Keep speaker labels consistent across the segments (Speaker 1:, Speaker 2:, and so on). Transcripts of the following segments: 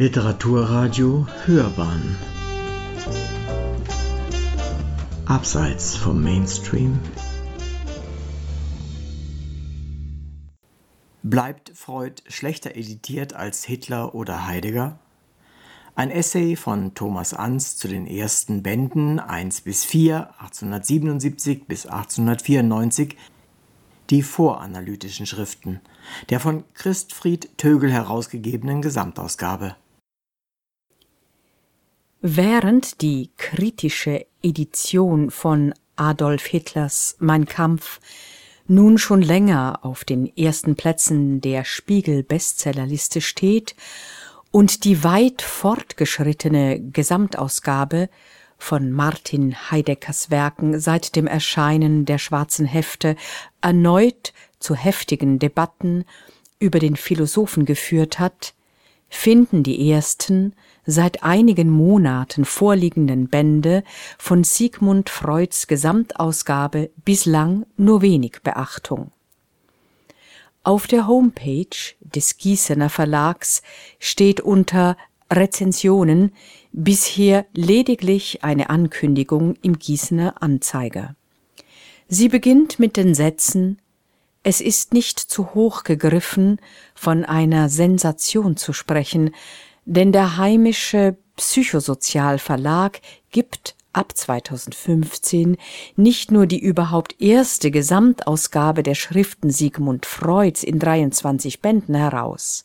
Speaker 1: Literaturradio Hörbahn Abseits vom Mainstream
Speaker 2: Bleibt Freud schlechter editiert als Hitler oder Heidegger? Ein Essay von Thomas Ans zu den ersten Bänden 1 bis 4, 1877 bis 1894, die voranalytischen Schriften, der von Christfried Tögel herausgegebenen Gesamtausgabe.
Speaker 3: Während die kritische Edition von Adolf Hitlers Mein Kampf nun schon länger auf den ersten Plätzen der Spiegel-Bestsellerliste steht und die weit fortgeschrittene Gesamtausgabe von Martin Heideckers Werken seit dem Erscheinen der schwarzen Hefte erneut zu heftigen Debatten über den Philosophen geführt hat, finden die ersten seit einigen Monaten vorliegenden Bände von Sigmund Freuds Gesamtausgabe bislang nur wenig Beachtung. Auf der Homepage des Gießener Verlags steht unter Rezensionen bisher lediglich eine Ankündigung im Gießener Anzeiger. Sie beginnt mit den Sätzen Es ist nicht zu hoch gegriffen, von einer Sensation zu sprechen, denn der heimische Psychosozialverlag gibt ab 2015 nicht nur die überhaupt erste Gesamtausgabe der Schriften Sigmund Freuds in 23 Bänden heraus.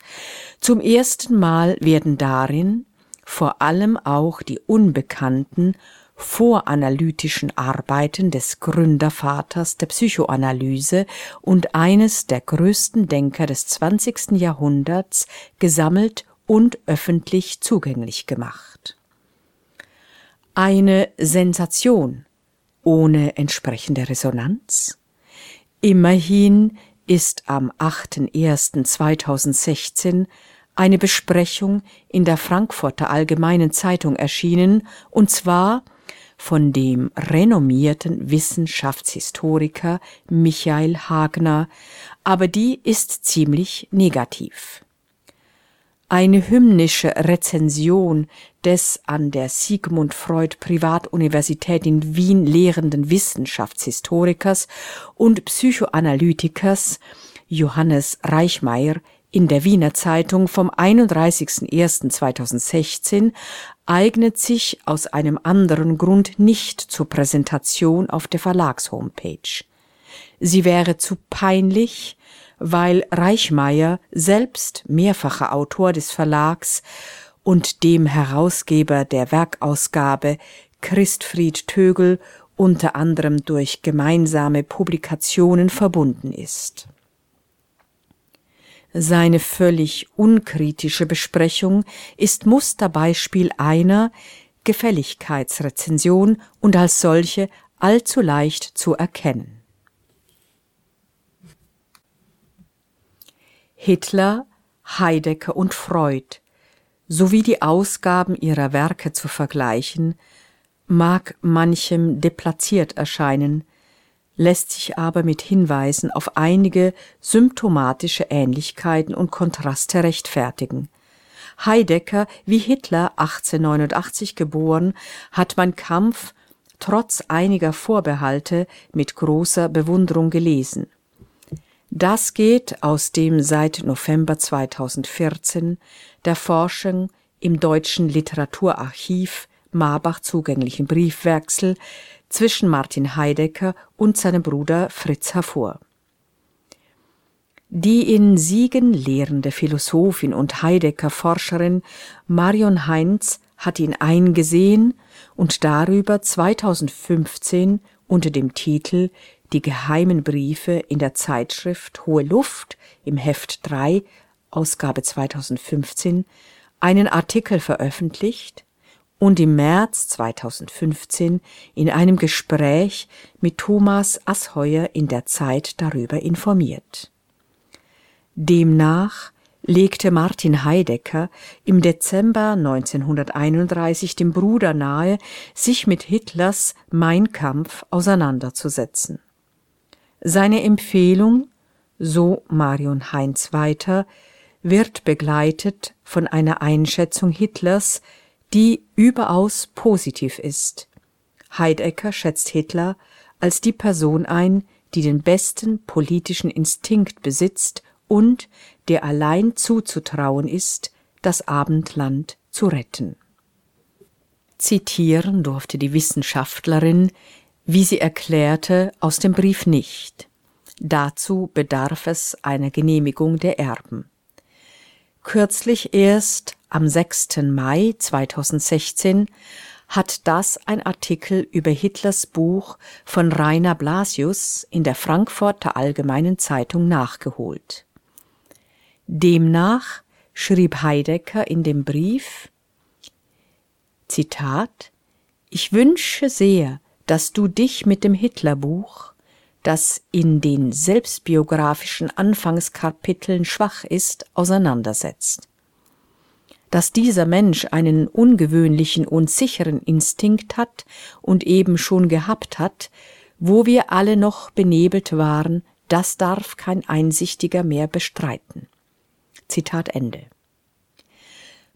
Speaker 3: Zum ersten Mal werden darin vor allem auch die unbekannten voranalytischen Arbeiten des Gründervaters der Psychoanalyse und eines der größten Denker des 20. Jahrhunderts gesammelt und öffentlich zugänglich gemacht. Eine Sensation ohne entsprechende Resonanz? Immerhin ist am 8.1.2016 eine Besprechung in der Frankfurter Allgemeinen Zeitung erschienen, und zwar von dem renommierten Wissenschaftshistoriker Michael Hagner, aber die ist ziemlich negativ eine hymnische Rezension des an der Sigmund Freud Privatuniversität in Wien lehrenden Wissenschaftshistorikers und Psychoanalytikers Johannes Reichmeier in der Wiener Zeitung vom 31.01.2016 eignet sich aus einem anderen Grund nicht zur Präsentation auf der Verlagshomepage. Sie wäre zu peinlich, weil Reichmeier, selbst mehrfacher Autor des Verlags und dem Herausgeber der Werkausgabe Christfried Tögel unter anderem durch gemeinsame Publikationen verbunden ist. Seine völlig unkritische Besprechung ist Musterbeispiel einer Gefälligkeitsrezension und als solche allzu leicht zu erkennen. Hitler, Heidegger und Freud sowie die Ausgaben ihrer Werke zu vergleichen, mag manchem deplatziert erscheinen, lässt sich aber mit Hinweisen auf einige symptomatische Ähnlichkeiten und Kontraste rechtfertigen. Heidegger, wie Hitler 1889 geboren, hat mein Kampf trotz einiger Vorbehalte mit großer Bewunderung gelesen. Das geht aus dem seit November 2014 der Forschung im Deutschen Literaturarchiv Marbach zugänglichen Briefwechsel zwischen Martin Heidegger und seinem Bruder Fritz hervor. Die in Siegen lehrende Philosophin und Heidegger-Forscherin Marion Heinz hat ihn eingesehen und darüber 2015 unter dem Titel die geheimen Briefe in der Zeitschrift Hohe Luft im Heft 3, Ausgabe 2015, einen Artikel veröffentlicht und im März 2015 in einem Gespräch mit Thomas Asheuer in der Zeit darüber informiert. Demnach legte Martin Heidegger im Dezember 1931 dem Bruder nahe, sich mit Hitlers Mein Kampf auseinanderzusetzen. Seine Empfehlung, so Marion Heinz weiter, wird begleitet von einer Einschätzung Hitlers, die überaus positiv ist. Heidegger schätzt Hitler als die Person ein, die den besten politischen Instinkt besitzt und der allein zuzutrauen ist, das Abendland zu retten. Zitieren durfte die Wissenschaftlerin, wie sie erklärte, aus dem Brief nicht. Dazu bedarf es einer Genehmigung der Erben. Kürzlich erst am 6. Mai 2016 hat das ein Artikel über Hitlers Buch von Rainer Blasius in der Frankfurter Allgemeinen Zeitung nachgeholt. Demnach schrieb Heidegger in dem Brief Zitat Ich wünsche sehr, dass du dich mit dem Hitlerbuch, das in den selbstbiografischen Anfangskapiteln schwach ist, auseinandersetzt dass dieser Mensch einen ungewöhnlichen und sicheren Instinkt hat und eben schon gehabt hat, wo wir alle noch benebelt waren, das darf kein Einsichtiger mehr bestreiten. Zitat Ende.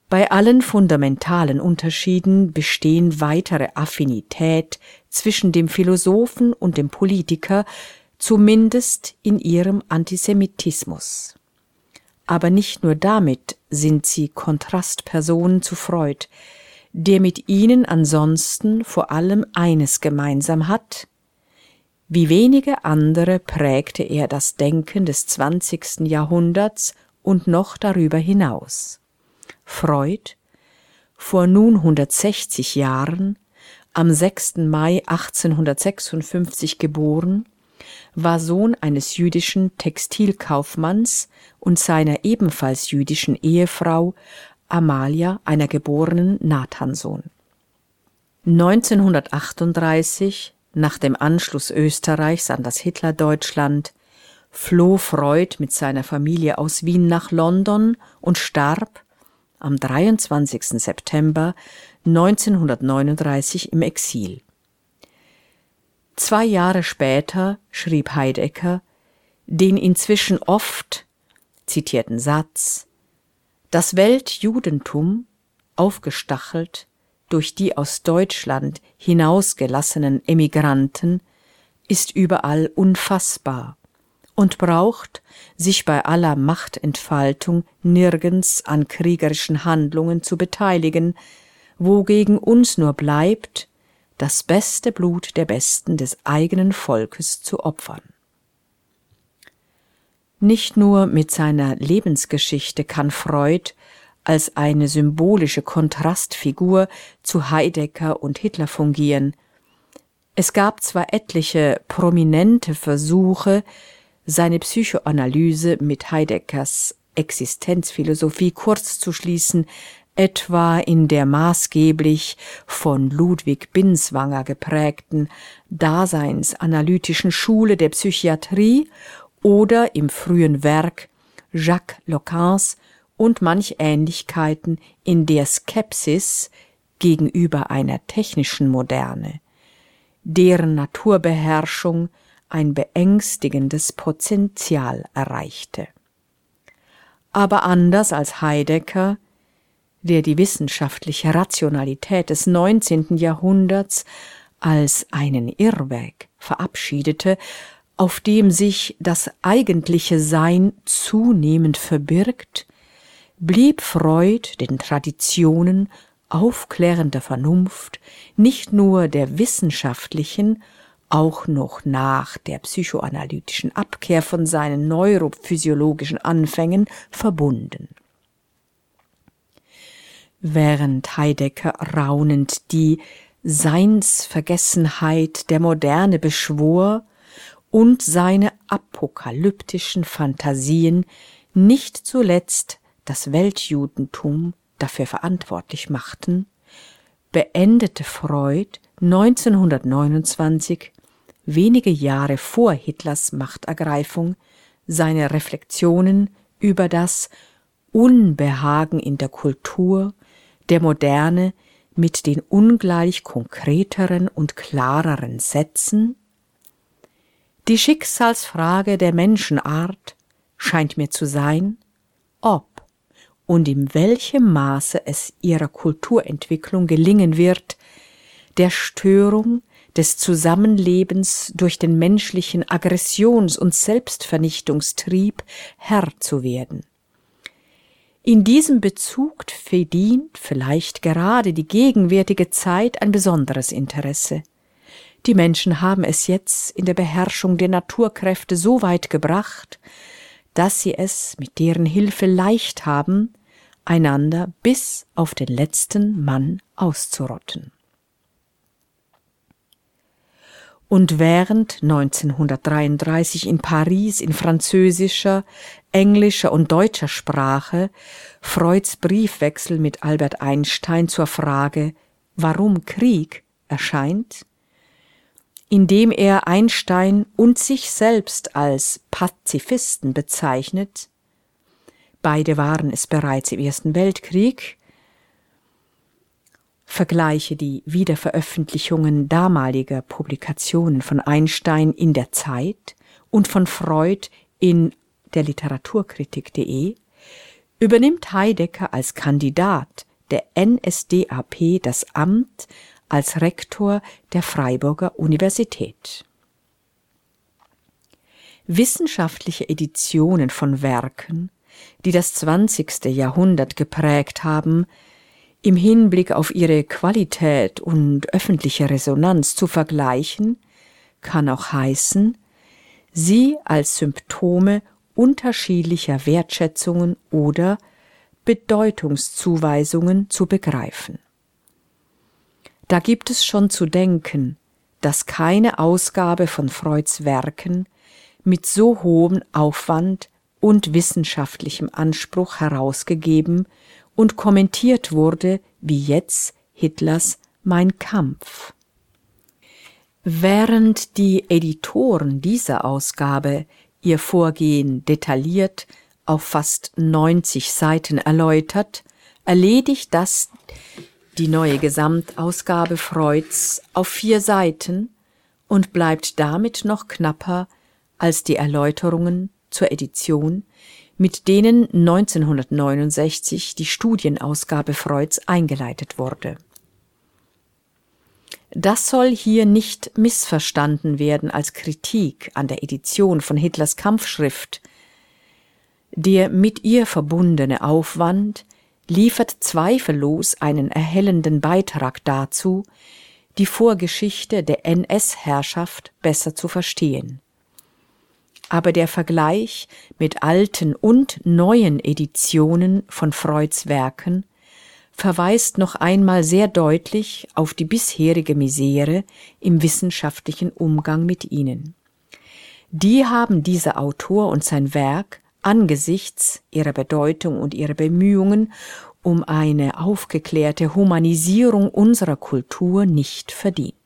Speaker 3: Bei allen fundamentalen Unterschieden bestehen weitere Affinität zwischen dem Philosophen und dem Politiker, zumindest in ihrem Antisemitismus. Aber nicht nur damit sind sie Kontrastpersonen zu Freud, der mit ihnen ansonsten vor allem eines gemeinsam hat, wie wenige andere prägte er das Denken des zwanzigsten Jahrhunderts und noch darüber hinaus. Freud, vor nun 160 Jahren, am 6. Mai 1856 geboren, war Sohn eines jüdischen Textilkaufmanns und seiner ebenfalls jüdischen Ehefrau Amalia, einer geborenen Nathansohn. 1938, nach dem Anschluss Österreichs an das Hitlerdeutschland, floh Freud mit seiner Familie aus Wien nach London und starb am 23. September 1939 im Exil. Zwei Jahre später schrieb Heidegger den inzwischen oft zitierten Satz Das Weltjudentum, aufgestachelt durch die aus Deutschland hinausgelassenen Emigranten, ist überall unfassbar und braucht sich bei aller Machtentfaltung nirgends an kriegerischen Handlungen zu beteiligen, wogegen uns nur bleibt, das beste Blut der Besten des eigenen Volkes zu opfern. Nicht nur mit seiner Lebensgeschichte kann Freud als eine symbolische Kontrastfigur zu Heidegger und Hitler fungieren. Es gab zwar etliche prominente Versuche, seine Psychoanalyse mit Heideggers Existenzphilosophie kurz zu schließen, etwa in der maßgeblich von Ludwig Binswanger geprägten daseinsanalytischen Schule der Psychiatrie oder im frühen Werk Jacques Lacans und manch Ähnlichkeiten in der Skepsis gegenüber einer technischen Moderne, deren Naturbeherrschung ein beängstigendes Potential erreichte. Aber anders als Heidegger der die wissenschaftliche Rationalität des 19. Jahrhunderts als einen Irrweg verabschiedete, auf dem sich das eigentliche Sein zunehmend verbirgt, blieb Freud den Traditionen aufklärender Vernunft nicht nur der wissenschaftlichen, auch noch nach der psychoanalytischen Abkehr von seinen neurophysiologischen Anfängen verbunden. Während Heidegger raunend die Seinsvergessenheit der Moderne beschwor und seine apokalyptischen Phantasien nicht zuletzt das Weltjudentum dafür verantwortlich machten, beendete Freud 1929, wenige Jahre vor Hitlers Machtergreifung, seine Reflexionen über das Unbehagen in der Kultur der Moderne mit den ungleich konkreteren und klareren Sätzen? Die Schicksalsfrage der Menschenart scheint mir zu sein, ob und in welchem Maße es ihrer Kulturentwicklung gelingen wird, der Störung des Zusammenlebens durch den menschlichen Aggressions- und Selbstvernichtungstrieb Herr zu werden. In diesem Bezug verdient vielleicht gerade die gegenwärtige Zeit ein besonderes Interesse. Die Menschen haben es jetzt in der Beherrschung der Naturkräfte so weit gebracht, dass sie es mit deren Hilfe leicht haben, einander bis auf den letzten Mann auszurotten. Und während 1933 in Paris in französischer, englischer und deutscher Sprache Freuds Briefwechsel mit Albert Einstein zur Frage Warum Krieg erscheint, indem er Einstein und sich selbst als Pazifisten bezeichnet, beide waren es bereits im Ersten Weltkrieg, vergleiche die Wiederveröffentlichungen damaliger Publikationen von Einstein in der Zeit und von Freud in der Literaturkritik.de, übernimmt Heidegger als Kandidat der NSDAP das Amt als Rektor der Freiburger Universität. Wissenschaftliche Editionen von Werken, die das 20. Jahrhundert geprägt haben, im Hinblick auf ihre Qualität und öffentliche Resonanz zu vergleichen, kann auch heißen, sie als Symptome unterschiedlicher Wertschätzungen oder Bedeutungszuweisungen zu begreifen. Da gibt es schon zu denken, dass keine Ausgabe von Freuds Werken mit so hohem Aufwand und wissenschaftlichem Anspruch herausgegeben und kommentiert wurde wie jetzt Hitlers Mein Kampf. Während die Editoren dieser Ausgabe ihr Vorgehen detailliert auf fast 90 Seiten erläutert, erledigt das die neue Gesamtausgabe Freuds auf vier Seiten und bleibt damit noch knapper als die Erläuterungen zur Edition, mit denen 1969 die Studienausgabe Freuds eingeleitet wurde. Das soll hier nicht missverstanden werden als Kritik an der Edition von Hitlers Kampfschrift. Der mit ihr verbundene Aufwand liefert zweifellos einen erhellenden Beitrag dazu, die Vorgeschichte der NS-Herrschaft besser zu verstehen. Aber der Vergleich mit alten und neuen Editionen von Freuds Werken verweist noch einmal sehr deutlich auf die bisherige Misere im wissenschaftlichen Umgang mit ihnen. Die haben dieser Autor und sein Werk angesichts ihrer Bedeutung und ihrer Bemühungen um eine aufgeklärte Humanisierung unserer Kultur nicht verdient.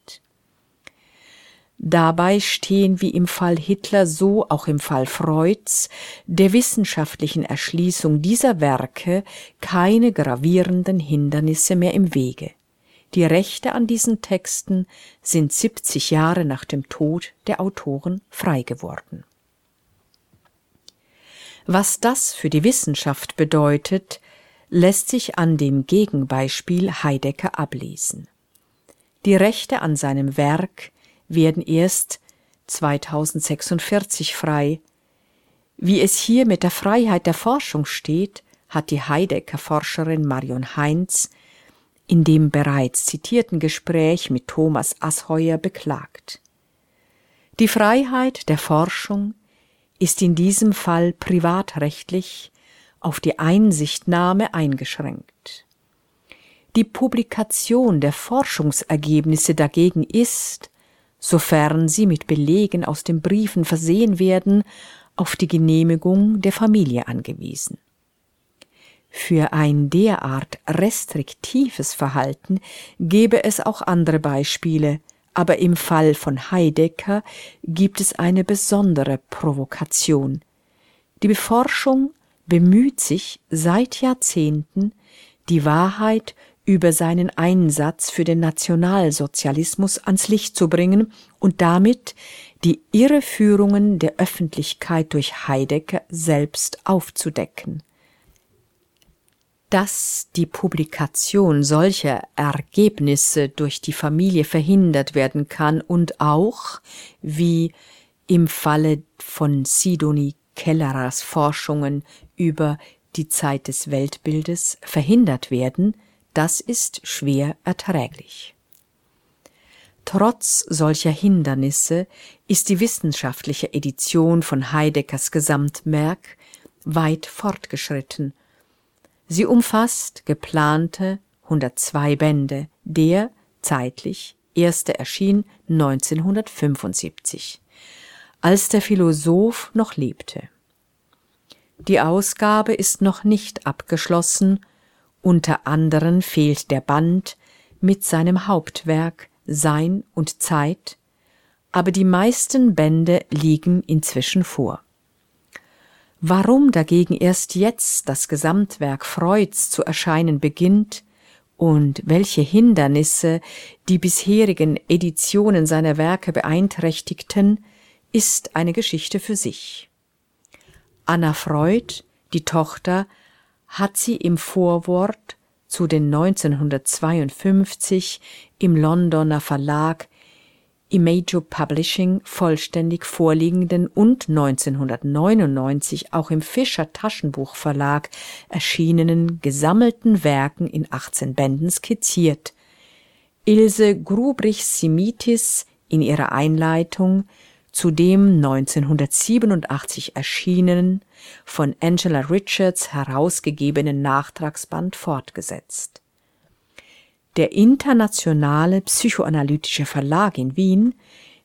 Speaker 3: Dabei stehen wie im Fall Hitler so auch im Fall Freuds der wissenschaftlichen Erschließung dieser Werke keine gravierenden Hindernisse mehr im Wege. Die Rechte an diesen Texten sind 70 Jahre nach dem Tod der Autoren frei geworden. Was das für die Wissenschaft bedeutet, lässt sich an dem Gegenbeispiel Heidegger ablesen. Die Rechte an seinem Werk werden erst 2046 frei. Wie es hier mit der Freiheit der Forschung steht, hat die Heidegger-Forscherin Marion Heinz in dem bereits zitierten Gespräch mit Thomas Asheuer beklagt. Die Freiheit der Forschung ist in diesem Fall privatrechtlich auf die Einsichtnahme eingeschränkt. Die Publikation der Forschungsergebnisse dagegen ist, sofern sie mit Belegen aus den Briefen versehen werden, auf die Genehmigung der Familie angewiesen. Für ein derart restriktives Verhalten gäbe es auch andere Beispiele, aber im Fall von Heidegger gibt es eine besondere Provokation. Die Beforschung bemüht sich seit Jahrzehnten, die Wahrheit über seinen Einsatz für den Nationalsozialismus ans Licht zu bringen und damit die Irreführungen der Öffentlichkeit durch Heidegger selbst aufzudecken. dass die Publikation solcher Ergebnisse durch die Familie verhindert werden kann und auch, wie im Falle von Sidonie Kellerers Forschungen über die Zeit des Weltbildes verhindert werden, das ist schwer erträglich. Trotz solcher Hindernisse ist die wissenschaftliche Edition von Heideckers Gesamtwerk weit fortgeschritten Sie umfasst geplante 102 Bände, der zeitlich erste erschien 1975, als der Philosoph noch lebte. Die Ausgabe ist noch nicht abgeschlossen, unter anderem fehlt der Band mit seinem Hauptwerk Sein und Zeit, aber die meisten Bände liegen inzwischen vor. Warum dagegen erst jetzt das Gesamtwerk Freuds zu erscheinen beginnt und welche Hindernisse die bisherigen Editionen seiner Werke beeinträchtigten, ist eine Geschichte für sich. Anna Freud, die Tochter, hat sie im Vorwort zu den 1952 im Londoner Verlag Imago Publishing vollständig vorliegenden und 1999 auch im Fischer Taschenbuchverlag erschienenen gesammelten Werken in 18 Bänden skizziert. Ilse Grubrich-Simitis in ihrer Einleitung zu dem 1987 erschienenen, von Angela Richards herausgegebenen Nachtragsband fortgesetzt der Internationale Psychoanalytische Verlag in Wien,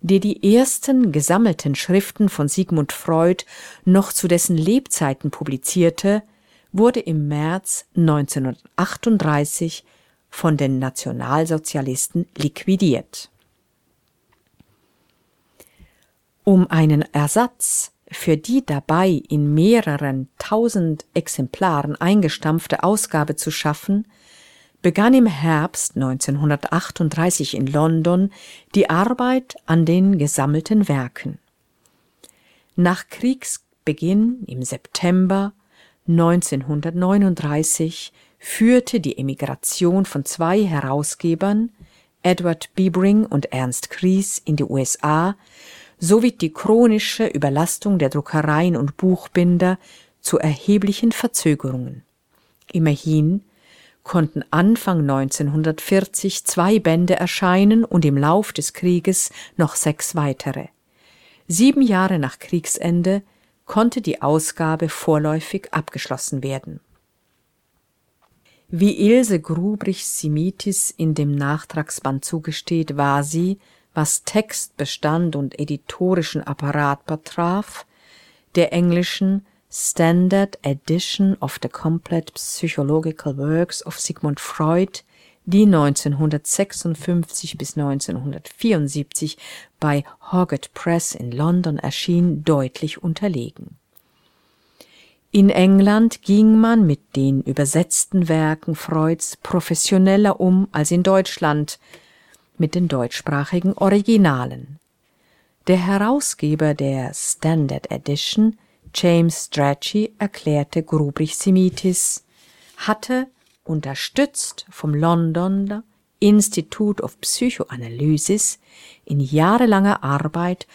Speaker 3: der die ersten gesammelten Schriften von Sigmund Freud noch zu dessen Lebzeiten publizierte, wurde im März 1938 von den Nationalsozialisten liquidiert. Um einen Ersatz für die dabei in mehreren tausend Exemplaren eingestampfte Ausgabe zu schaffen, begann im Herbst 1938 in London die Arbeit an den gesammelten Werken. Nach Kriegsbeginn im September 1939 führte die Emigration von zwei Herausgebern, Edward Biebring und Ernst Kries, in die USA sowie die chronische Überlastung der Druckereien und Buchbinder zu erheblichen Verzögerungen. Immerhin konnten Anfang 1940 zwei Bände erscheinen und im Lauf des Krieges noch sechs weitere. Sieben Jahre nach Kriegsende konnte die Ausgabe vorläufig abgeschlossen werden. Wie Ilse Grubrich-Simitis in dem Nachtragsband zugesteht, war sie, was Textbestand und editorischen Apparat betraf, der englischen Standard Edition of the Complete Psychological Works of Sigmund Freud, die 1956 bis 1974 bei Hoggett Press in London erschien, deutlich unterlegen. In England ging man mit den übersetzten Werken Freuds professioneller um als in Deutschland mit den deutschsprachigen Originalen. Der Herausgeber der Standard Edition James Strachey erklärte Grubrich-Simitis, hatte, unterstützt vom Londoner Institute of Psychoanalysis, in jahrelanger Arbeit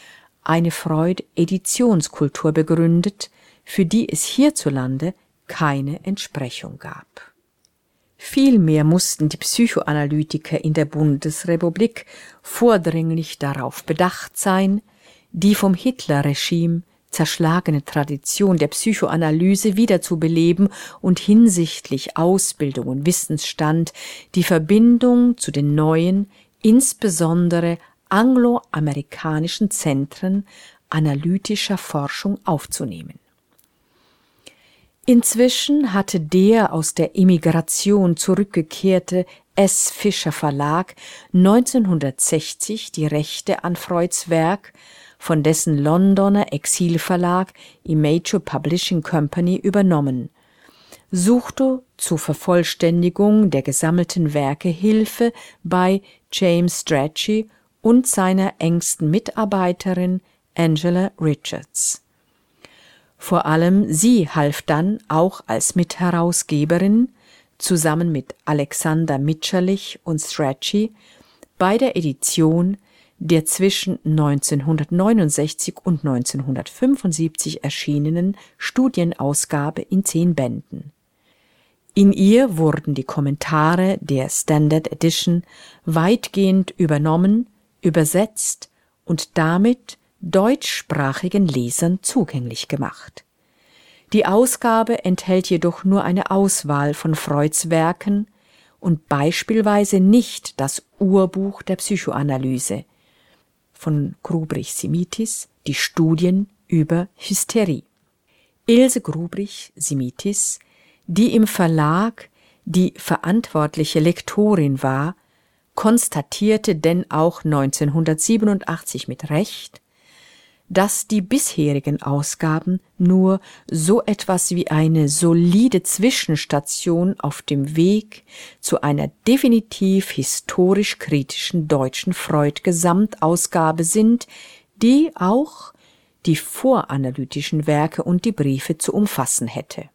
Speaker 3: eine Freud-Editionskultur begründet, für die es hierzulande keine Entsprechung gab. Vielmehr mussten die Psychoanalytiker in der Bundesrepublik vordringlich darauf bedacht sein, die vom Hitlerregime zerschlagene Tradition der Psychoanalyse wiederzubeleben und hinsichtlich Ausbildung und Wissensstand die Verbindung zu den neuen, insbesondere angloamerikanischen Zentren analytischer Forschung aufzunehmen. Inzwischen hatte der aus der Emigration zurückgekehrte S. Fischer Verlag 1960 die Rechte an Freuds Werk von dessen Londoner Exilverlag Imago Publishing Company übernommen, suchte zur Vervollständigung der gesammelten Werke Hilfe bei James Strachey und seiner engsten Mitarbeiterin Angela Richards. Vor allem sie half dann auch als Mitherausgeberin zusammen mit Alexander Mitscherlich und Strachey bei der Edition der zwischen 1969 und 1975 erschienenen Studienausgabe in zehn Bänden. In ihr wurden die Kommentare der Standard Edition weitgehend übernommen, übersetzt und damit deutschsprachigen Lesern zugänglich gemacht. Die Ausgabe enthält jedoch nur eine Auswahl von Freuds Werken und beispielsweise nicht das Urbuch der Psychoanalyse von Grubrich-Simitis, die Studien über Hysterie. Ilse Grubrich-Simitis, die im Verlag die verantwortliche Lektorin war, konstatierte denn auch 1987 mit Recht, dass die bisherigen Ausgaben nur so etwas wie eine solide Zwischenstation auf dem Weg zu einer definitiv historisch kritischen deutschen Freud-Gesamtausgabe sind, die auch die voranalytischen Werke und die Briefe zu umfassen hätte.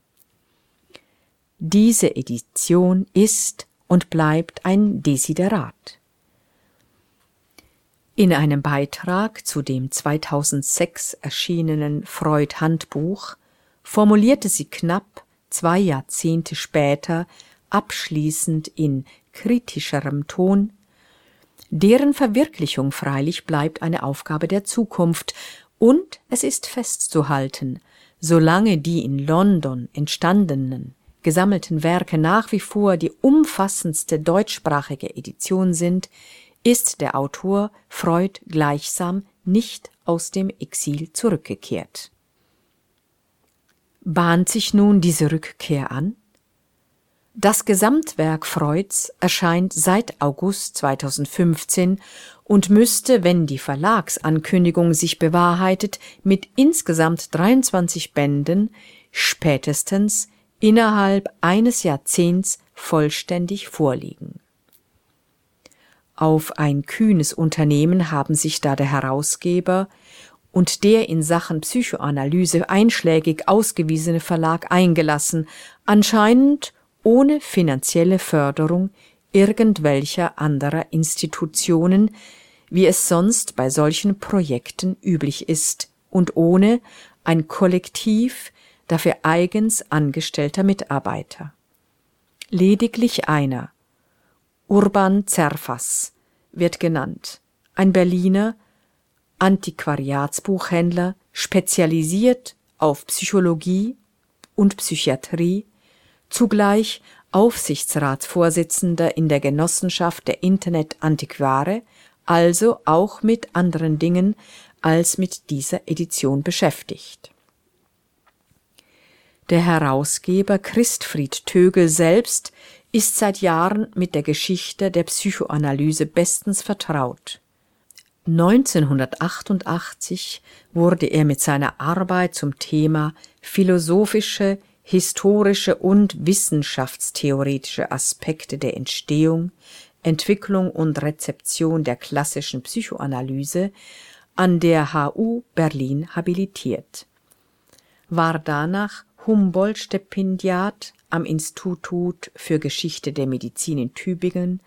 Speaker 3: Diese Edition ist und bleibt ein Desiderat. In einem Beitrag zu dem 2006 erschienenen Freud-Handbuch formulierte sie knapp zwei Jahrzehnte später abschließend in kritischerem Ton, deren Verwirklichung freilich bleibt eine Aufgabe der Zukunft, und es ist festzuhalten, solange die in London entstandenen gesammelten Werke nach wie vor die umfassendste deutschsprachige Edition sind, ist der Autor Freud gleichsam nicht aus dem Exil zurückgekehrt. Bahnt sich nun diese Rückkehr an? Das Gesamtwerk Freuds erscheint seit August 2015 und müsste, wenn die Verlagsankündigung sich bewahrheitet, mit insgesamt 23 Bänden spätestens innerhalb eines Jahrzehnts vollständig vorliegen. Auf ein kühnes Unternehmen haben sich da der Herausgeber und der in Sachen Psychoanalyse einschlägig ausgewiesene Verlag eingelassen, anscheinend ohne finanzielle Förderung irgendwelcher anderer Institutionen, wie es sonst bei solchen Projekten üblich ist, und ohne ein Kollektiv dafür eigens angestellter Mitarbeiter. Lediglich einer, Urban Zerfas wird genannt, ein Berliner Antiquariatsbuchhändler, spezialisiert auf Psychologie und Psychiatrie, zugleich Aufsichtsratsvorsitzender in der Genossenschaft der Internet Antiquare, also auch mit anderen Dingen als mit dieser Edition beschäftigt. Der Herausgeber Christfried Tögel selbst ist seit Jahren mit der Geschichte der Psychoanalyse bestens vertraut. 1988 wurde er mit seiner Arbeit zum Thema philosophische, historische und wissenschaftstheoretische Aspekte der Entstehung, Entwicklung und Rezeption der klassischen Psychoanalyse an der HU Berlin habilitiert, war danach Humboldt-Stipendiat am Institut für Geschichte der Medizin in Tübingen,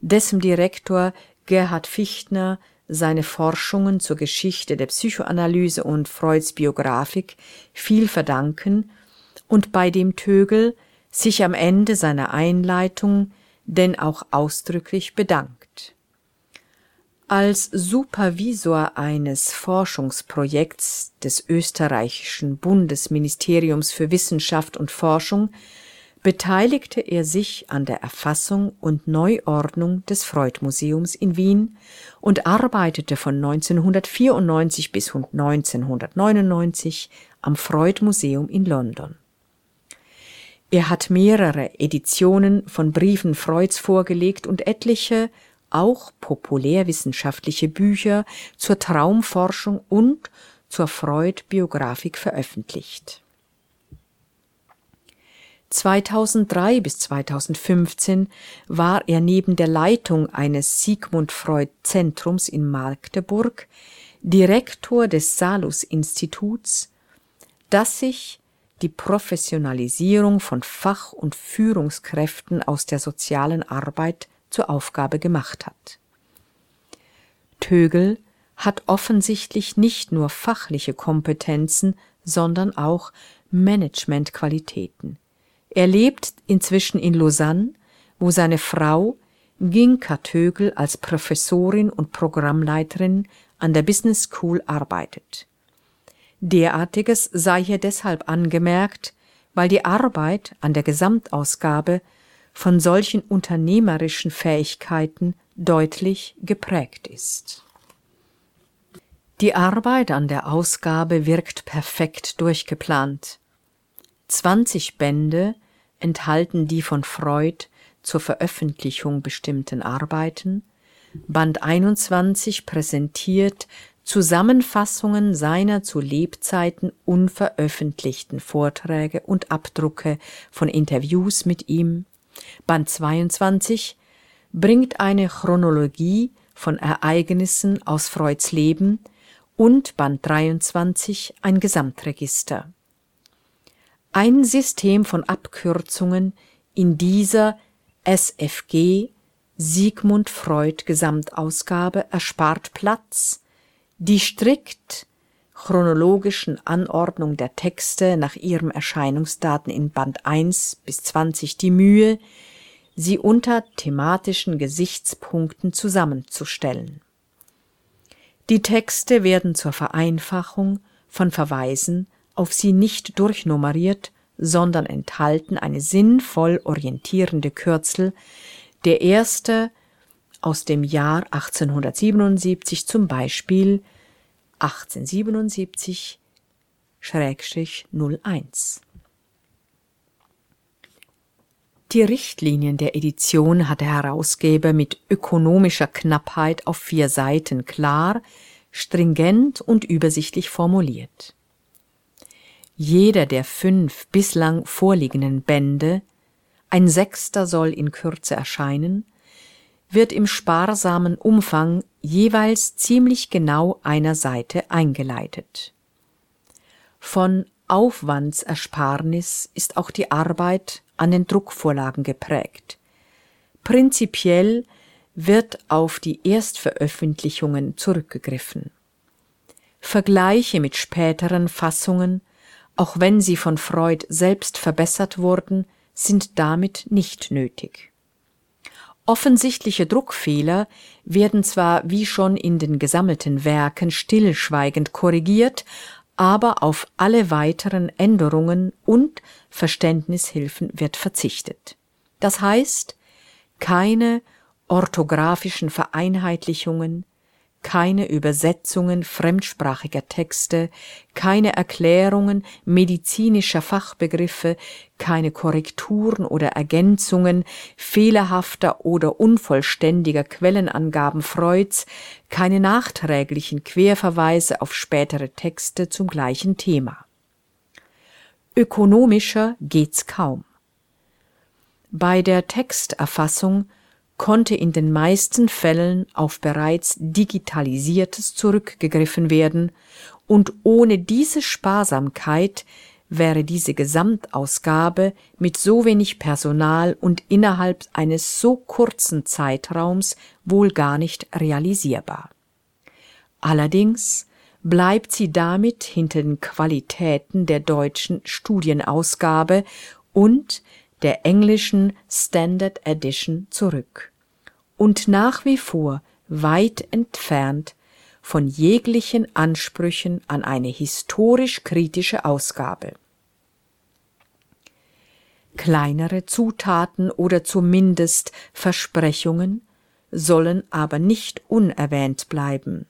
Speaker 3: dessen Direktor Gerhard Fichtner seine Forschungen zur Geschichte der Psychoanalyse und Freuds Biographik viel verdanken und bei dem Tögel sich am Ende seiner Einleitung denn auch ausdrücklich bedankt. Als Supervisor eines Forschungsprojekts des österreichischen Bundesministeriums für Wissenschaft und Forschung beteiligte er sich an der Erfassung und Neuordnung des Freud-Museums in Wien und arbeitete von 1994 bis 1999 am Freud-Museum in London. Er hat mehrere Editionen von Briefen Freuds vorgelegt und etliche, auch populärwissenschaftliche Bücher zur Traumforschung und zur Freud-Biografik veröffentlicht. 2003 bis 2015 war er neben der Leitung eines Sigmund Freud Zentrums in Magdeburg Direktor des Salus Instituts, das sich die Professionalisierung von Fach- und Führungskräften aus der sozialen Arbeit zur Aufgabe gemacht hat. Tögel hat offensichtlich nicht nur fachliche Kompetenzen, sondern auch Managementqualitäten. Er lebt inzwischen in Lausanne, wo seine Frau Ginka Tögel als Professorin und Programmleiterin an der Business School arbeitet. Derartiges sei hier deshalb angemerkt, weil die Arbeit an der Gesamtausgabe von solchen unternehmerischen Fähigkeiten deutlich geprägt ist. Die Arbeit an der Ausgabe wirkt perfekt durchgeplant. 20 Bände enthalten die von Freud zur Veröffentlichung bestimmten Arbeiten, Band 21 präsentiert Zusammenfassungen seiner zu Lebzeiten unveröffentlichten Vorträge und Abdrucke von Interviews mit ihm, Band 22 bringt eine Chronologie von Ereignissen aus Freuds Leben und Band 23 ein Gesamtregister. Ein System von Abkürzungen in dieser SFG Sigmund Freud Gesamtausgabe erspart Platz, die strikt chronologischen Anordnung der Texte nach ihrem Erscheinungsdaten in Band 1 bis 20 die Mühe, sie unter thematischen Gesichtspunkten zusammenzustellen. Die Texte werden zur Vereinfachung von Verweisen auf sie nicht durchnummeriert, sondern enthalten eine sinnvoll orientierende Kürzel, der erste aus dem Jahr 1877 zum Beispiel 1877 01. Die Richtlinien der Edition hat der Herausgeber mit ökonomischer Knappheit auf vier Seiten klar, stringent und übersichtlich formuliert. Jeder der fünf bislang vorliegenden Bände, ein sechster soll in Kürze erscheinen, wird im sparsamen Umfang jeweils ziemlich genau einer Seite eingeleitet. Von Aufwandsersparnis ist auch die Arbeit an den Druckvorlagen geprägt. Prinzipiell wird auf die Erstveröffentlichungen zurückgegriffen. Vergleiche mit späteren Fassungen, auch wenn sie von Freud selbst verbessert wurden, sind damit nicht nötig. Offensichtliche Druckfehler werden zwar wie schon in den gesammelten Werken stillschweigend korrigiert, aber auf alle weiteren Änderungen und Verständnishilfen wird verzichtet. Das heißt, keine orthografischen Vereinheitlichungen, keine Übersetzungen fremdsprachiger Texte, keine Erklärungen medizinischer Fachbegriffe, keine Korrekturen oder Ergänzungen fehlerhafter oder unvollständiger Quellenangaben Freuds, keine nachträglichen Querverweise auf spätere Texte zum gleichen Thema. Ökonomischer geht's kaum. Bei der Texterfassung konnte in den meisten Fällen auf bereits Digitalisiertes zurückgegriffen werden, und ohne diese Sparsamkeit wäre diese Gesamtausgabe mit so wenig Personal und innerhalb eines so kurzen Zeitraums wohl gar nicht realisierbar. Allerdings bleibt sie damit hinter den Qualitäten der deutschen Studienausgabe und der englischen Standard Edition zurück und nach wie vor weit entfernt von jeglichen Ansprüchen an eine historisch kritische Ausgabe. Kleinere Zutaten oder zumindest Versprechungen sollen aber nicht unerwähnt bleiben.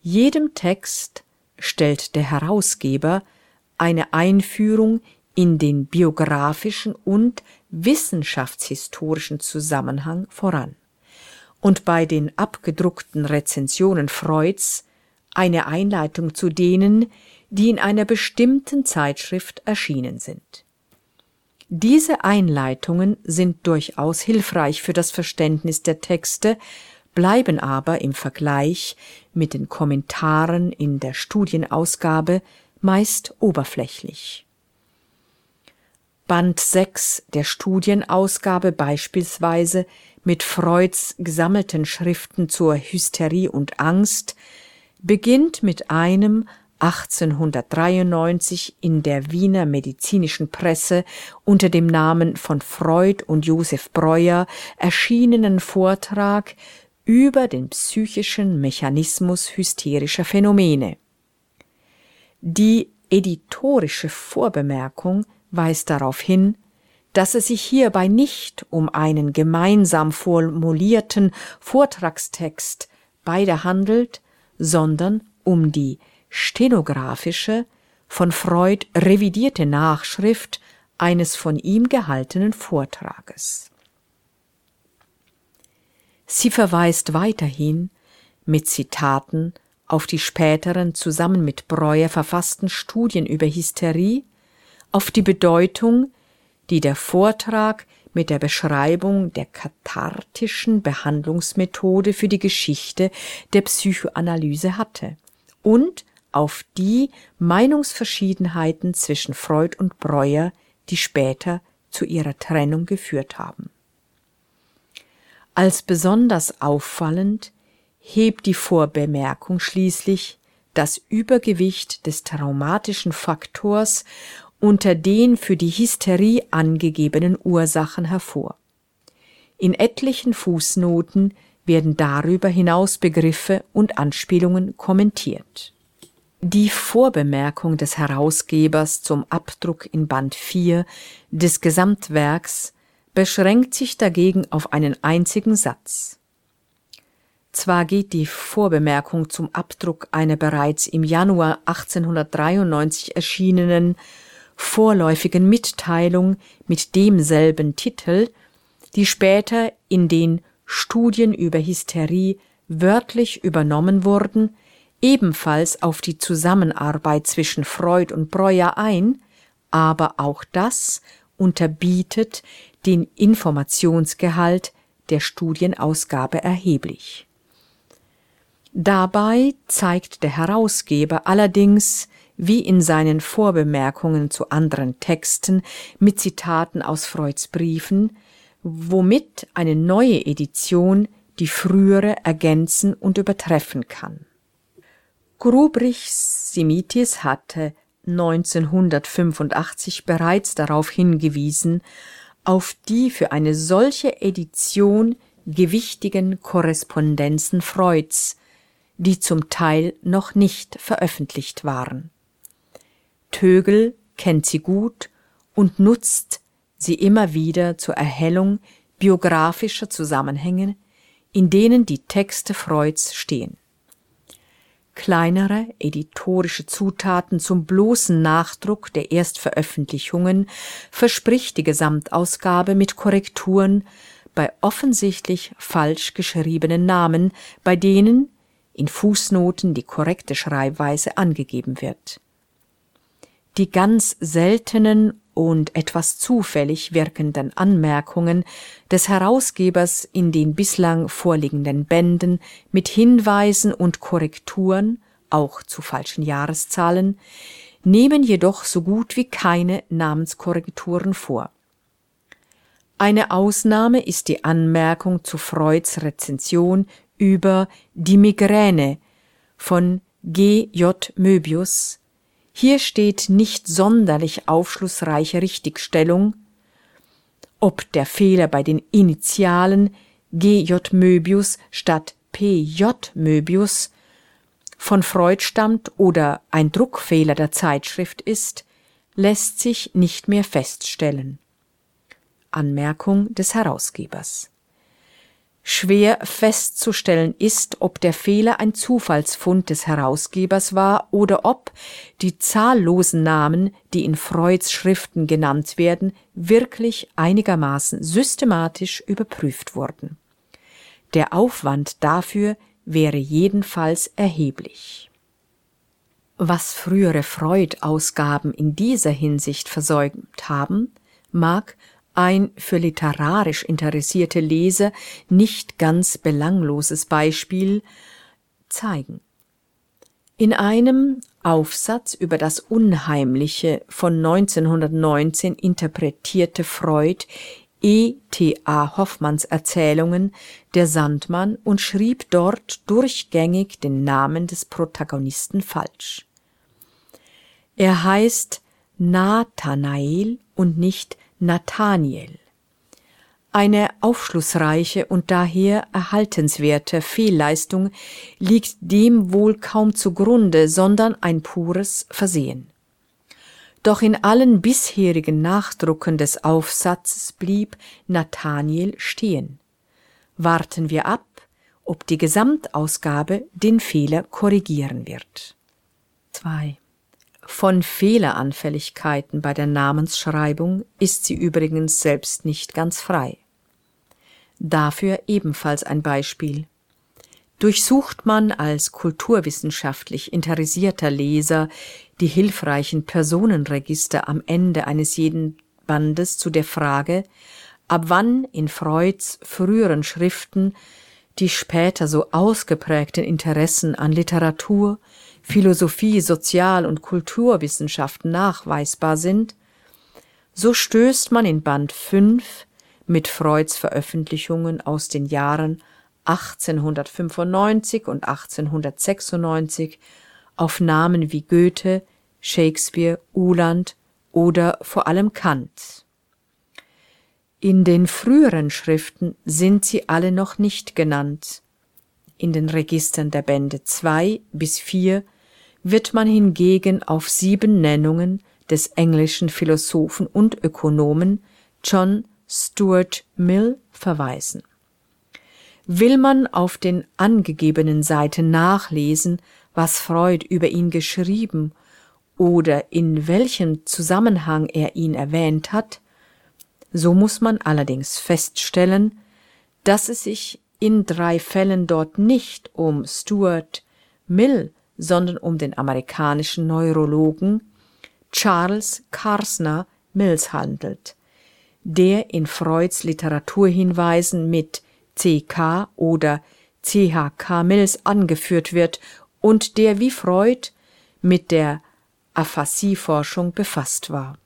Speaker 3: Jedem Text stellt der Herausgeber eine Einführung in den biografischen und wissenschaftshistorischen Zusammenhang voran und bei den abgedruckten Rezensionen Freuds eine Einleitung zu denen, die in einer bestimmten Zeitschrift erschienen sind. Diese Einleitungen sind durchaus hilfreich für das Verständnis der Texte, bleiben aber im Vergleich mit den Kommentaren in der Studienausgabe meist oberflächlich. Band 6 der Studienausgabe beispielsweise mit Freuds gesammelten Schriften zur Hysterie und Angst beginnt mit einem 1893 in der Wiener medizinischen Presse unter dem Namen von Freud und Josef Breuer erschienenen Vortrag über den psychischen Mechanismus hysterischer Phänomene. Die editorische Vorbemerkung weist darauf hin, dass es sich hierbei nicht um einen gemeinsam formulierten Vortragstext beider handelt, sondern um die stenografische, von Freud revidierte Nachschrift eines von ihm gehaltenen Vortrages. Sie verweist weiterhin mit Zitaten auf die späteren zusammen mit Breuer verfassten Studien über Hysterie, auf die Bedeutung, die der Vortrag mit der Beschreibung der kathartischen Behandlungsmethode für die Geschichte der Psychoanalyse hatte und auf die Meinungsverschiedenheiten zwischen Freud und Breuer, die später zu ihrer Trennung geführt haben. Als besonders auffallend hebt die Vorbemerkung schließlich das Übergewicht des traumatischen Faktors unter den für die Hysterie angegebenen Ursachen hervor. In etlichen Fußnoten werden darüber hinaus Begriffe und Anspielungen kommentiert. Die Vorbemerkung des Herausgebers zum Abdruck in Band 4 des Gesamtwerks beschränkt sich dagegen auf einen einzigen Satz. Zwar geht die Vorbemerkung zum Abdruck einer bereits im Januar 1893 erschienenen vorläufigen Mitteilung mit demselben Titel, die später in den Studien über Hysterie wörtlich übernommen wurden, ebenfalls auf die Zusammenarbeit zwischen Freud und Breuer ein, aber auch das unterbietet den Informationsgehalt der Studienausgabe erheblich. Dabei zeigt der Herausgeber allerdings, wie in seinen Vorbemerkungen zu anderen Texten mit Zitaten aus Freuds Briefen, womit eine neue Edition die frühere ergänzen und übertreffen kann. Grubrich Simitis hatte 1985 bereits darauf hingewiesen, auf die für eine solche Edition gewichtigen Korrespondenzen Freuds, die zum Teil noch nicht veröffentlicht waren. Tögel kennt sie gut und nutzt sie immer wieder zur Erhellung biografischer Zusammenhänge, in denen die Texte Freuds stehen. Kleinere editorische Zutaten zum bloßen Nachdruck der Erstveröffentlichungen verspricht die Gesamtausgabe mit Korrekturen bei offensichtlich falsch geschriebenen Namen, bei denen in Fußnoten die korrekte Schreibweise angegeben wird. Die ganz seltenen und etwas zufällig wirkenden Anmerkungen des Herausgebers in den bislang vorliegenden Bänden mit Hinweisen und Korrekturen, auch zu falschen Jahreszahlen, nehmen jedoch so gut wie keine Namenskorrekturen vor. Eine Ausnahme ist die Anmerkung zu Freuds Rezension über die Migräne von G. J. Möbius, hier steht nicht sonderlich aufschlussreiche Richtigstellung, ob der Fehler bei den Initialen G.J. Möbius statt P.J. Möbius von Freud stammt oder ein Druckfehler der Zeitschrift ist, lässt sich nicht mehr feststellen. Anmerkung des Herausgebers Schwer festzustellen ist, ob der Fehler ein Zufallsfund des Herausgebers war oder ob die zahllosen Namen, die in Freuds Schriften genannt werden, wirklich einigermaßen systematisch überprüft wurden. Der Aufwand dafür wäre jedenfalls erheblich. Was frühere Freud-Ausgaben in dieser Hinsicht versäumt haben, mag ein für literarisch interessierte Leser nicht ganz belangloses Beispiel zeigen. In einem Aufsatz über das Unheimliche von 1919 interpretierte Freud E. T. A. Hoffmanns Erzählungen Der Sandmann und schrieb dort durchgängig den Namen des Protagonisten falsch. Er heißt Nathanael und nicht Nathaniel. Eine aufschlussreiche und daher erhaltenswerte Fehlleistung liegt dem wohl kaum zugrunde, sondern ein pures Versehen. Doch in allen bisherigen Nachdrucken des Aufsatzes blieb Nathaniel stehen. Warten wir ab, ob die Gesamtausgabe den Fehler korrigieren wird. 2. Von Fehleranfälligkeiten bei der Namensschreibung ist sie übrigens selbst nicht ganz frei. Dafür ebenfalls ein Beispiel. Durchsucht man als kulturwissenschaftlich interessierter Leser die hilfreichen Personenregister am Ende eines jeden Bandes zu der Frage, ab wann in Freuds früheren Schriften die später so ausgeprägten Interessen an Literatur, Philosophie, Sozial- und Kulturwissenschaften nachweisbar sind, so stößt man in Band 5 mit Freuds Veröffentlichungen aus den Jahren 1895 und 1896 auf Namen wie Goethe, Shakespeare, Uhland oder vor allem Kant. In den früheren Schriften sind sie alle noch nicht genannt. In den Registern der Bände 2 bis 4 wird man hingegen auf sieben Nennungen des englischen Philosophen und Ökonomen John Stuart Mill verweisen. Will man auf den angegebenen Seiten nachlesen, was Freud über ihn geschrieben oder in welchem Zusammenhang er ihn erwähnt hat, so muss man allerdings feststellen, dass es sich in drei Fällen dort nicht um Stuart Mill, sondern um den amerikanischen Neurologen Charles Karsner Mills handelt, der in Freuds Literaturhinweisen mit CK oder CHK Mills angeführt wird und der wie Freud mit der Aphasieforschung befasst war.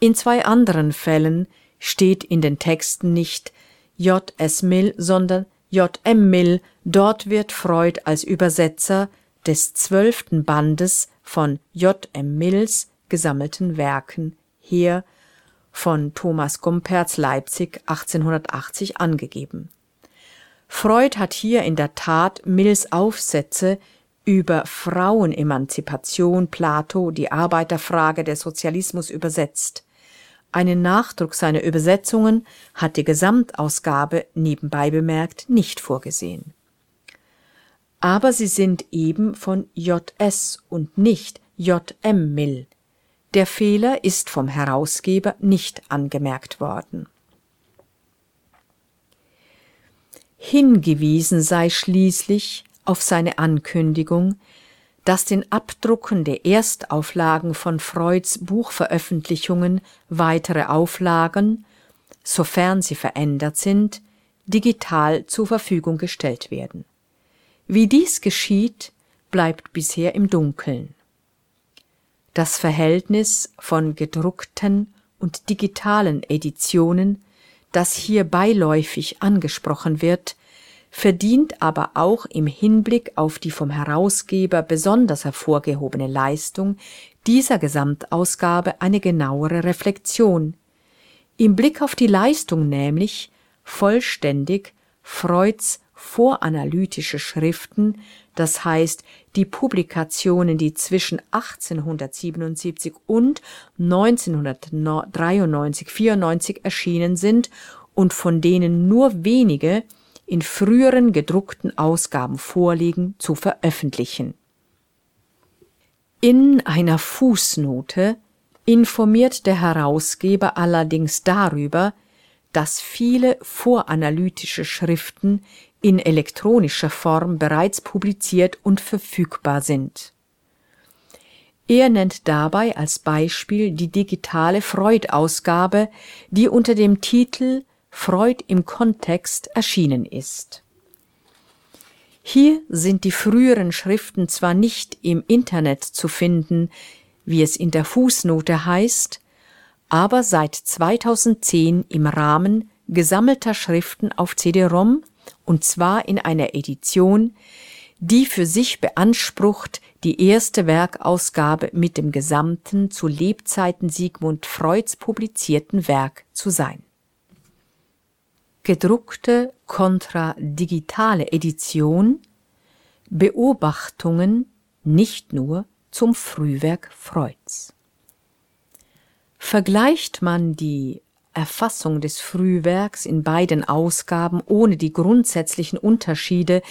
Speaker 3: In zwei anderen Fällen steht in den Texten nicht J. S. Mill, sondern J. M. Mill. Dort wird Freud als Übersetzer des zwölften Bandes von J. M. Mills gesammelten Werken hier von Thomas Gumperz Leipzig 1880 angegeben. Freud hat hier in der Tat Mills Aufsätze über Frauenemanzipation Plato die Arbeiterfrage der Sozialismus übersetzt. Einen Nachdruck seiner Übersetzungen hat die Gesamtausgabe nebenbei bemerkt nicht vorgesehen. Aber sie sind eben von J.S. und nicht J.M. Mill. Der Fehler ist vom Herausgeber nicht angemerkt worden. Hingewiesen sei schließlich auf seine Ankündigung, dass den Abdrucken der Erstauflagen von Freuds Buchveröffentlichungen weitere Auflagen, sofern sie verändert sind, digital zur Verfügung gestellt werden. Wie dies geschieht, bleibt bisher im Dunkeln. Das Verhältnis von gedruckten und digitalen Editionen, das hier beiläufig angesprochen wird, verdient aber auch im Hinblick auf die vom Herausgeber besonders hervorgehobene Leistung dieser Gesamtausgabe eine genauere Reflexion. Im Blick auf die Leistung nämlich vollständig Freuds voranalytische Schriften, das heißt die Publikationen, die zwischen 1877 und 1993 94 erschienen sind und von denen nur wenige in früheren gedruckten Ausgaben vorliegen, zu veröffentlichen. In einer Fußnote informiert der Herausgeber allerdings darüber, dass viele voranalytische Schriften in elektronischer Form bereits publiziert und verfügbar sind. Er nennt dabei als Beispiel die digitale Freud-Ausgabe, die unter dem Titel Freud im Kontext erschienen ist. Hier sind die früheren Schriften zwar nicht im Internet zu finden, wie es in der Fußnote heißt, aber seit 2010 im Rahmen gesammelter Schriften auf CD-ROM und zwar in einer Edition, die für sich beansprucht, die erste Werkausgabe mit dem gesamten zu Lebzeiten Sigmund Freuds publizierten Werk zu sein. Gedruckte kontra digitale Edition Beobachtungen nicht nur zum Frühwerk Freuds. Vergleicht man die Erfassung des Frühwerks in beiden Ausgaben ohne die grundsätzlichen Unterschiede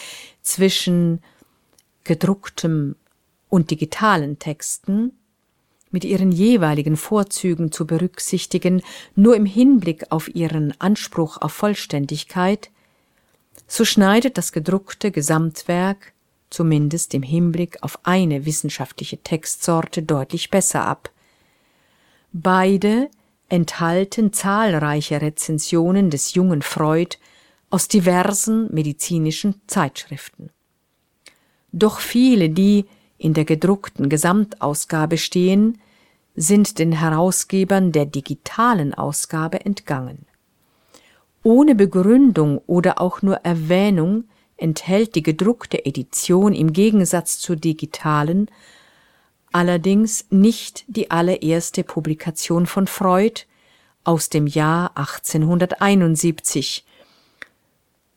Speaker 3: zwischen gedrucktem und digitalen Texten mit ihren jeweiligen Vorzügen zu berücksichtigen, nur im Hinblick auf ihren Anspruch auf Vollständigkeit, so schneidet das gedruckte Gesamtwerk zumindest im Hinblick auf eine wissenschaftliche Textsorte deutlich besser ab. Beide enthalten zahlreiche Rezensionen des jungen Freud aus diversen medizinischen Zeitschriften. Doch viele, die in der gedruckten Gesamtausgabe stehen, sind den Herausgebern der digitalen Ausgabe entgangen. Ohne Begründung oder auch nur Erwähnung enthält die gedruckte Edition im Gegensatz zur digitalen allerdings nicht die allererste Publikation von Freud aus dem Jahr 1871.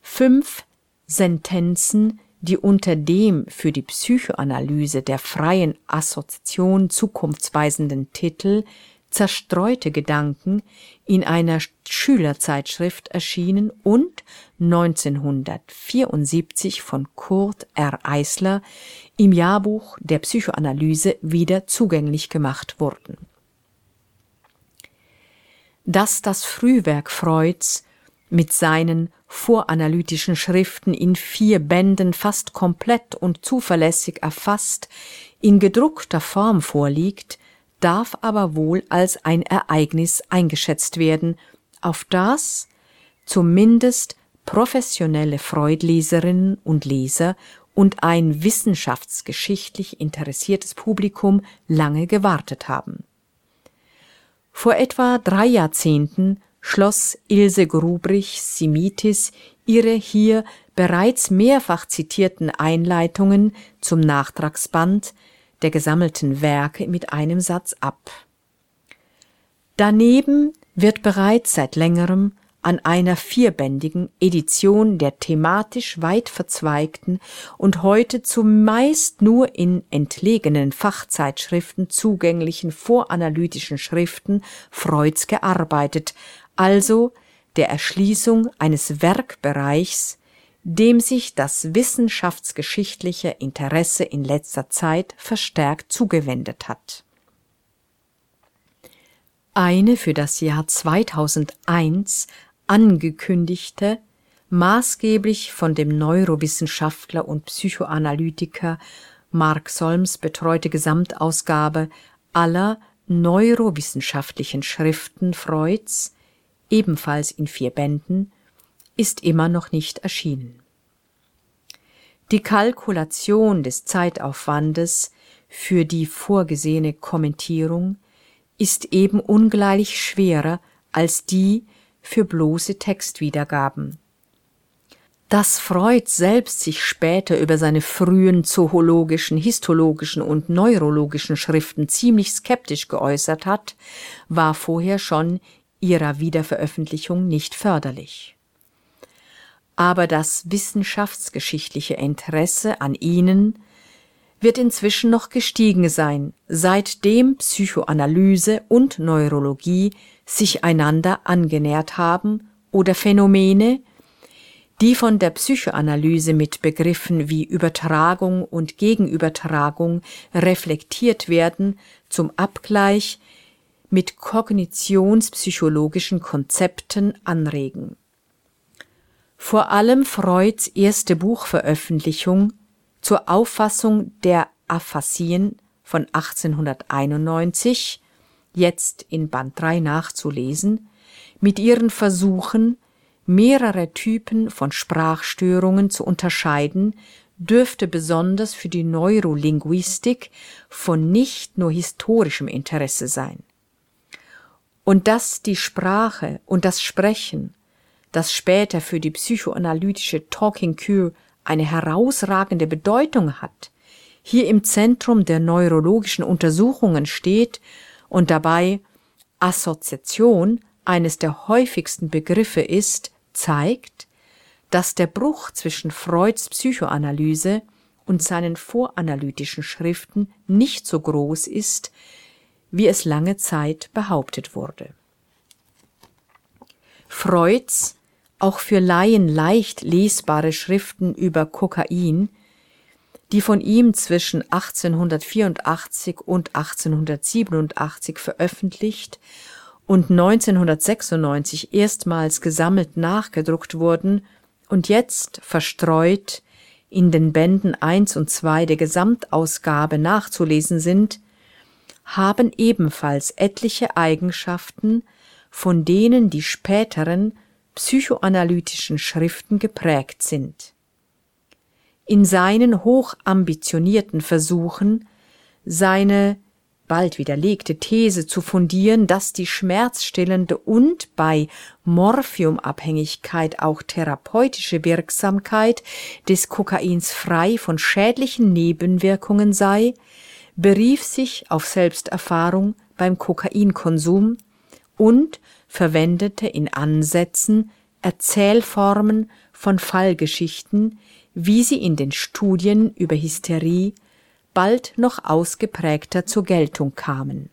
Speaker 3: Fünf Sentenzen, die unter dem für die Psychoanalyse der freien Assoziation zukunftsweisenden Titel Zerstreute Gedanken in einer Schülerzeitschrift erschienen und 1974 von Kurt R. Eisler im Jahrbuch der Psychoanalyse wieder zugänglich gemacht wurden. Dass das Frühwerk Freuds mit seinen voranalytischen Schriften in vier Bänden fast komplett und zuverlässig erfasst in gedruckter Form vorliegt, darf aber wohl als ein Ereignis eingeschätzt werden, auf das zumindest professionelle Freudleserinnen und Leser und ein wissenschaftsgeschichtlich interessiertes Publikum lange gewartet haben. Vor etwa drei Jahrzehnten schloss Ilse Grubrich-Simitis ihre hier bereits mehrfach zitierten Einleitungen zum Nachtragsband der gesammelten Werke mit einem Satz ab. Daneben wird bereits seit längerem an einer vierbändigen Edition der thematisch weit verzweigten und heute zumeist nur in entlegenen Fachzeitschriften zugänglichen voranalytischen Schriften Freuds gearbeitet, also der Erschließung eines Werkbereichs, dem sich das wissenschaftsgeschichtliche Interesse in letzter Zeit verstärkt zugewendet hat. Eine für das Jahr 2001 angekündigte, maßgeblich von dem Neurowissenschaftler und Psychoanalytiker Mark Solms betreute Gesamtausgabe aller neurowissenschaftlichen Schriften Freuds ebenfalls in vier Bänden, ist immer noch nicht erschienen. Die Kalkulation des Zeitaufwandes für die vorgesehene Kommentierung ist eben ungleich schwerer als die für bloße Textwiedergaben. Dass Freud selbst sich später über seine frühen zoologischen, histologischen und neurologischen Schriften ziemlich skeptisch geäußert hat, war vorher schon ihrer Wiederveröffentlichung nicht förderlich. Aber das wissenschaftsgeschichtliche Interesse an ihnen wird inzwischen noch gestiegen sein, seitdem Psychoanalyse und Neurologie sich einander angenähert haben oder Phänomene, die von der Psychoanalyse mit Begriffen wie Übertragung und Gegenübertragung reflektiert werden, zum Abgleich mit kognitionspsychologischen Konzepten anregen. Vor allem Freuds erste Buchveröffentlichung zur Auffassung der Aphasien von 1891, jetzt in Band 3 nachzulesen, mit ihren Versuchen, mehrere Typen von Sprachstörungen zu unterscheiden dürfte besonders für die Neurolinguistik von nicht nur historischem Interesse sein. Und dass die Sprache und das Sprechen, das später für die psychoanalytische Talking Cure eine herausragende Bedeutung hat, hier im Zentrum der neurologischen Untersuchungen steht und dabei Assoziation eines der häufigsten Begriffe ist, zeigt, dass der Bruch zwischen Freuds Psychoanalyse und seinen voranalytischen Schriften nicht so groß ist, wie es lange Zeit behauptet wurde. Freuds auch für Laien leicht lesbare Schriften über Kokain, die von ihm zwischen 1884 und 1887 veröffentlicht und 1996 erstmals gesammelt nachgedruckt wurden und jetzt verstreut in den Bänden 1 und 2 der Gesamtausgabe nachzulesen sind, haben ebenfalls etliche Eigenschaften, von denen die späteren psychoanalytischen Schriften geprägt sind. In seinen hochambitionierten Versuchen, seine bald widerlegte These zu fundieren, dass die schmerzstillende und bei Morphiumabhängigkeit auch therapeutische Wirksamkeit des Kokains frei von schädlichen Nebenwirkungen sei, berief sich auf Selbsterfahrung beim Kokainkonsum und verwendete in Ansätzen Erzählformen von Fallgeschichten, wie sie in den Studien über Hysterie bald noch ausgeprägter zur Geltung kamen.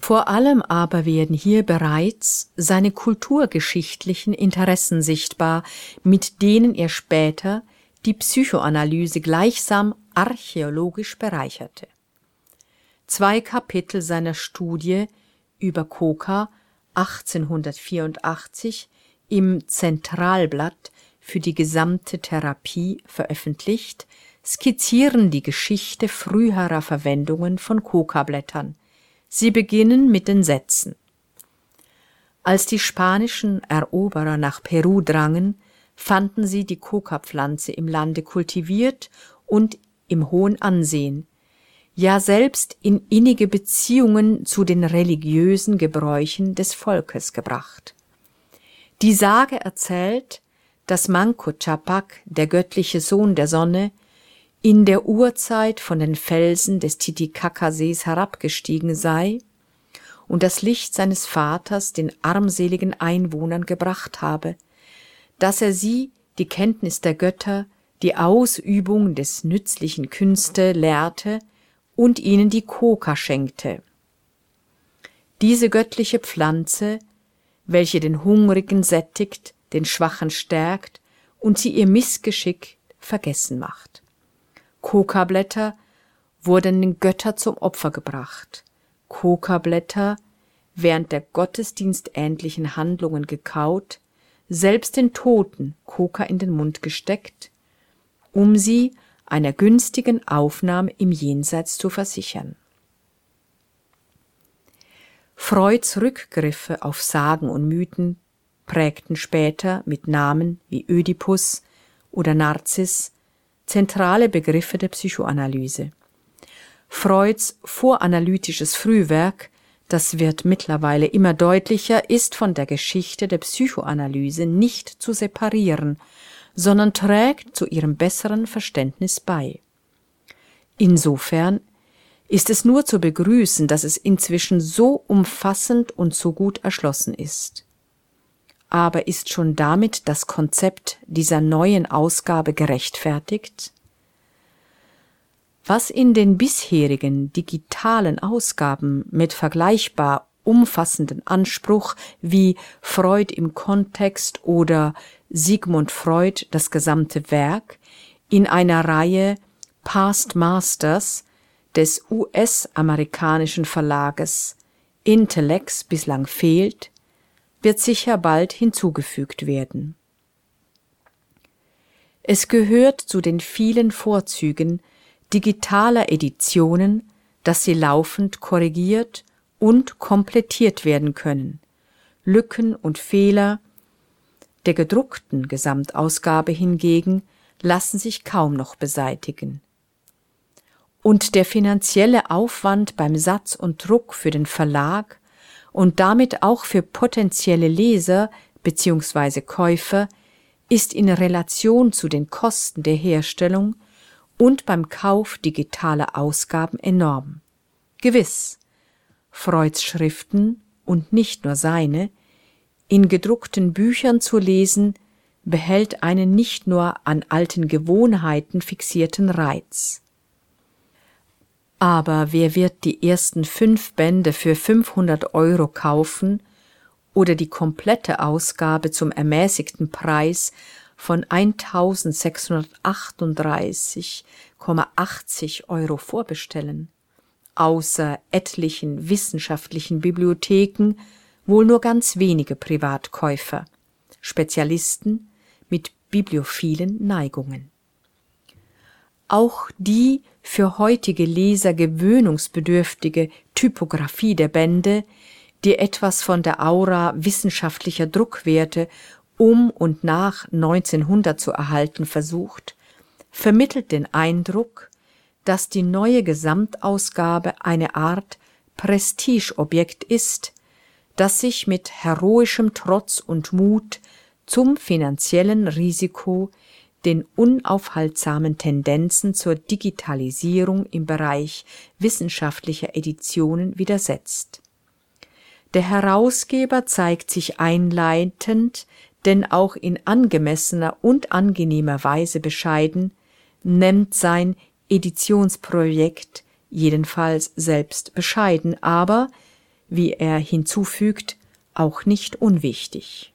Speaker 3: Vor allem aber werden hier bereits seine kulturgeschichtlichen Interessen sichtbar, mit denen er später die Psychoanalyse gleichsam archäologisch bereicherte. Zwei Kapitel seiner Studie über Koka 1884 im Zentralblatt für die gesamte Therapie veröffentlicht, skizzieren die Geschichte früherer Verwendungen von Kokablättern. Sie beginnen mit den Sätzen. Als die spanischen Eroberer nach Peru drangen, fanden sie die Kokapflanze im Lande kultiviert und im hohen Ansehen, ja selbst in innige Beziehungen zu den religiösen Gebräuchen des Volkes gebracht. Die Sage erzählt, dass Manco Capac, der göttliche Sohn der Sonne, in der Urzeit von den Felsen des Titicacasees herabgestiegen sei und das Licht seines Vaters den armseligen Einwohnern gebracht habe, dass er sie die Kenntnis der Götter, die Ausübung des nützlichen Künste lehrte und ihnen die Koka schenkte. Diese göttliche Pflanze, welche den Hungrigen sättigt, den Schwachen stärkt und sie ihr Missgeschick vergessen macht. Kokablätter wurden den Götter zum Opfer gebracht. Kokablätter während der gottesdienstähnlichen Handlungen gekaut, selbst den Toten Koka in den Mund gesteckt, um sie einer günstigen Aufnahme im Jenseits zu versichern. Freuds Rückgriffe auf Sagen und Mythen prägten später mit Namen wie Ödipus oder Narziss zentrale Begriffe der Psychoanalyse. Freuds voranalytisches Frühwerk, das wird mittlerweile immer deutlicher, ist von der Geschichte der Psychoanalyse nicht zu separieren, sondern trägt zu ihrem besseren Verständnis bei. Insofern ist es nur zu begrüßen, dass es inzwischen so umfassend und so gut erschlossen ist aber ist schon damit das Konzept dieser neuen Ausgabe gerechtfertigt? Was in den bisherigen digitalen Ausgaben mit vergleichbar umfassenden Anspruch wie Freud im Kontext oder Sigmund Freud das gesamte Werk in einer Reihe Past Masters des US-amerikanischen Verlages Intellects bislang fehlt, wird sicher bald hinzugefügt werden. Es gehört zu den vielen Vorzügen digitaler Editionen, dass sie laufend korrigiert und komplettiert werden können. Lücken und Fehler der gedruckten Gesamtausgabe hingegen lassen sich kaum noch beseitigen. Und der finanzielle Aufwand beim Satz und Druck für den Verlag und damit auch für potenzielle Leser bzw. Käufer ist in Relation zu den Kosten der Herstellung und beim Kauf digitaler Ausgaben enorm. Gewiss, Freuds Schriften und nicht nur seine in gedruckten Büchern zu lesen, behält einen nicht nur an alten Gewohnheiten fixierten Reiz. Aber wer wird die ersten fünf Bände für 500 Euro kaufen oder die komplette Ausgabe zum ermäßigten Preis von 1638,80 Euro vorbestellen? Außer etlichen wissenschaftlichen Bibliotheken wohl nur ganz wenige Privatkäufer, Spezialisten mit bibliophilen Neigungen. Auch die für heutige Leser gewöhnungsbedürftige Typografie der Bände, die etwas von der Aura wissenschaftlicher Druckwerte um und nach 1900 zu erhalten versucht, vermittelt den Eindruck, dass die neue Gesamtausgabe eine Art Prestigeobjekt ist, das sich mit heroischem Trotz und Mut zum finanziellen Risiko den unaufhaltsamen Tendenzen zur Digitalisierung im Bereich wissenschaftlicher Editionen widersetzt. Der Herausgeber zeigt sich einleitend, denn auch in angemessener und angenehmer Weise bescheiden, nennt sein Editionsprojekt jedenfalls selbst bescheiden, aber wie er hinzufügt, auch nicht unwichtig.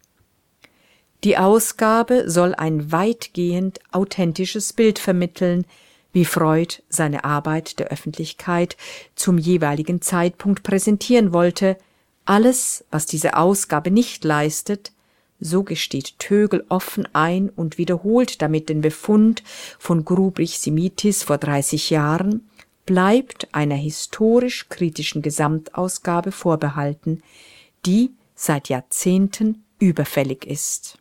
Speaker 3: Die Ausgabe soll ein weitgehend authentisches Bild vermitteln, wie Freud seine Arbeit der Öffentlichkeit zum jeweiligen Zeitpunkt präsentieren wollte. Alles, was diese Ausgabe nicht leistet, so gesteht Tögel offen ein und wiederholt damit den Befund von Grubrich-Simitis vor 30 Jahren, bleibt einer historisch-kritischen Gesamtausgabe vorbehalten, die seit Jahrzehnten überfällig ist.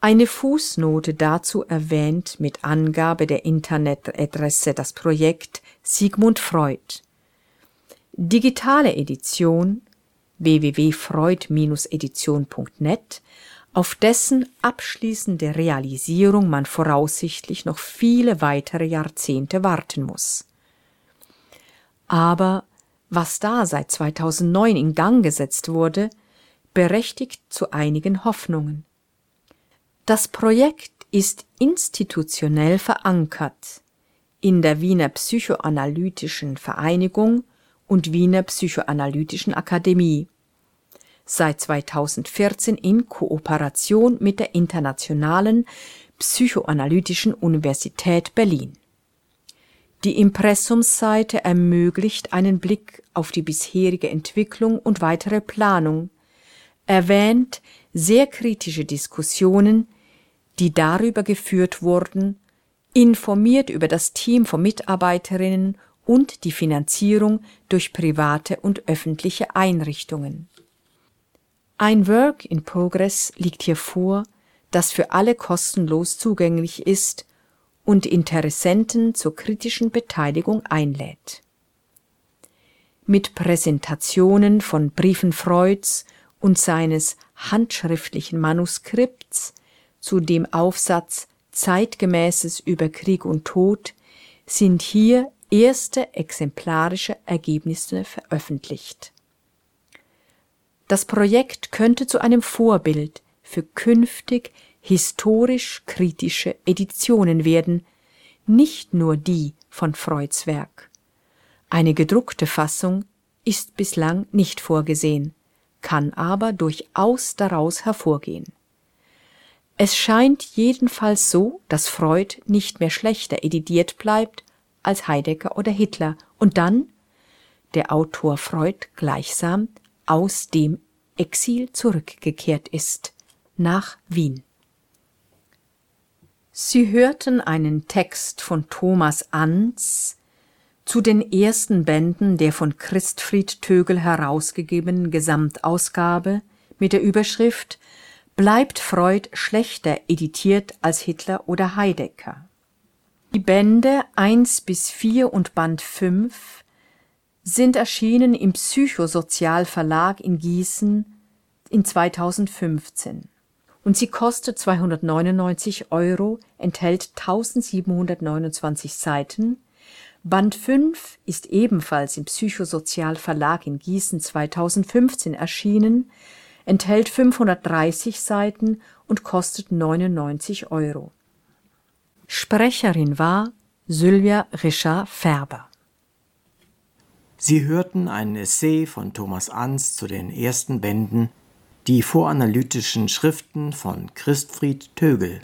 Speaker 3: Eine Fußnote dazu erwähnt mit Angabe der Internetadresse das Projekt Sigmund Freud. Digitale Edition www.freud-edition.net auf dessen abschließende Realisierung man voraussichtlich noch viele weitere Jahrzehnte warten muss. Aber was da seit 2009 in Gang gesetzt wurde, berechtigt zu einigen Hoffnungen. Das Projekt ist institutionell verankert in der Wiener Psychoanalytischen Vereinigung und Wiener Psychoanalytischen Akademie seit 2014 in Kooperation mit der Internationalen Psychoanalytischen Universität Berlin. Die Impressumsseite ermöglicht einen Blick auf die bisherige Entwicklung und weitere Planung, erwähnt sehr kritische Diskussionen, die darüber geführt wurden, informiert über das Team von Mitarbeiterinnen und die Finanzierung durch private und öffentliche Einrichtungen. Ein Work in Progress liegt hier vor, das für alle kostenlos zugänglich ist und Interessenten zur kritischen Beteiligung einlädt. Mit Präsentationen von Briefen Freuds und seines handschriftlichen Manuskripts zu dem Aufsatz Zeitgemäßes über Krieg und Tod sind hier erste exemplarische Ergebnisse veröffentlicht. Das Projekt könnte zu einem Vorbild für künftig historisch kritische Editionen werden, nicht nur die von Freuds Werk. Eine gedruckte Fassung ist bislang nicht vorgesehen, kann aber durchaus daraus hervorgehen. Es scheint jedenfalls so, dass Freud nicht mehr schlechter editiert bleibt als Heidegger oder Hitler und dann der Autor Freud gleichsam aus dem Exil zurückgekehrt ist nach Wien. Sie hörten einen Text von Thomas Anz zu den ersten Bänden der von Christfried Tögel herausgegebenen Gesamtausgabe mit der Überschrift bleibt Freud schlechter editiert als Hitler oder Heidegger. Die Bände 1 bis 4 und Band 5 sind erschienen im Psychosozial Verlag in Gießen in 2015 und sie kostet 299 Euro, enthält 1729 Seiten. Band 5 ist ebenfalls im Psychosozial Verlag in Gießen 2015 erschienen, enthält 530 Seiten und kostet 99 Euro. Sprecherin war Sylvia Richard Färber.
Speaker 2: Sie hörten ein Essay von Thomas Ans zu den ersten Bänden Die voranalytischen Schriften von Christfried Tögel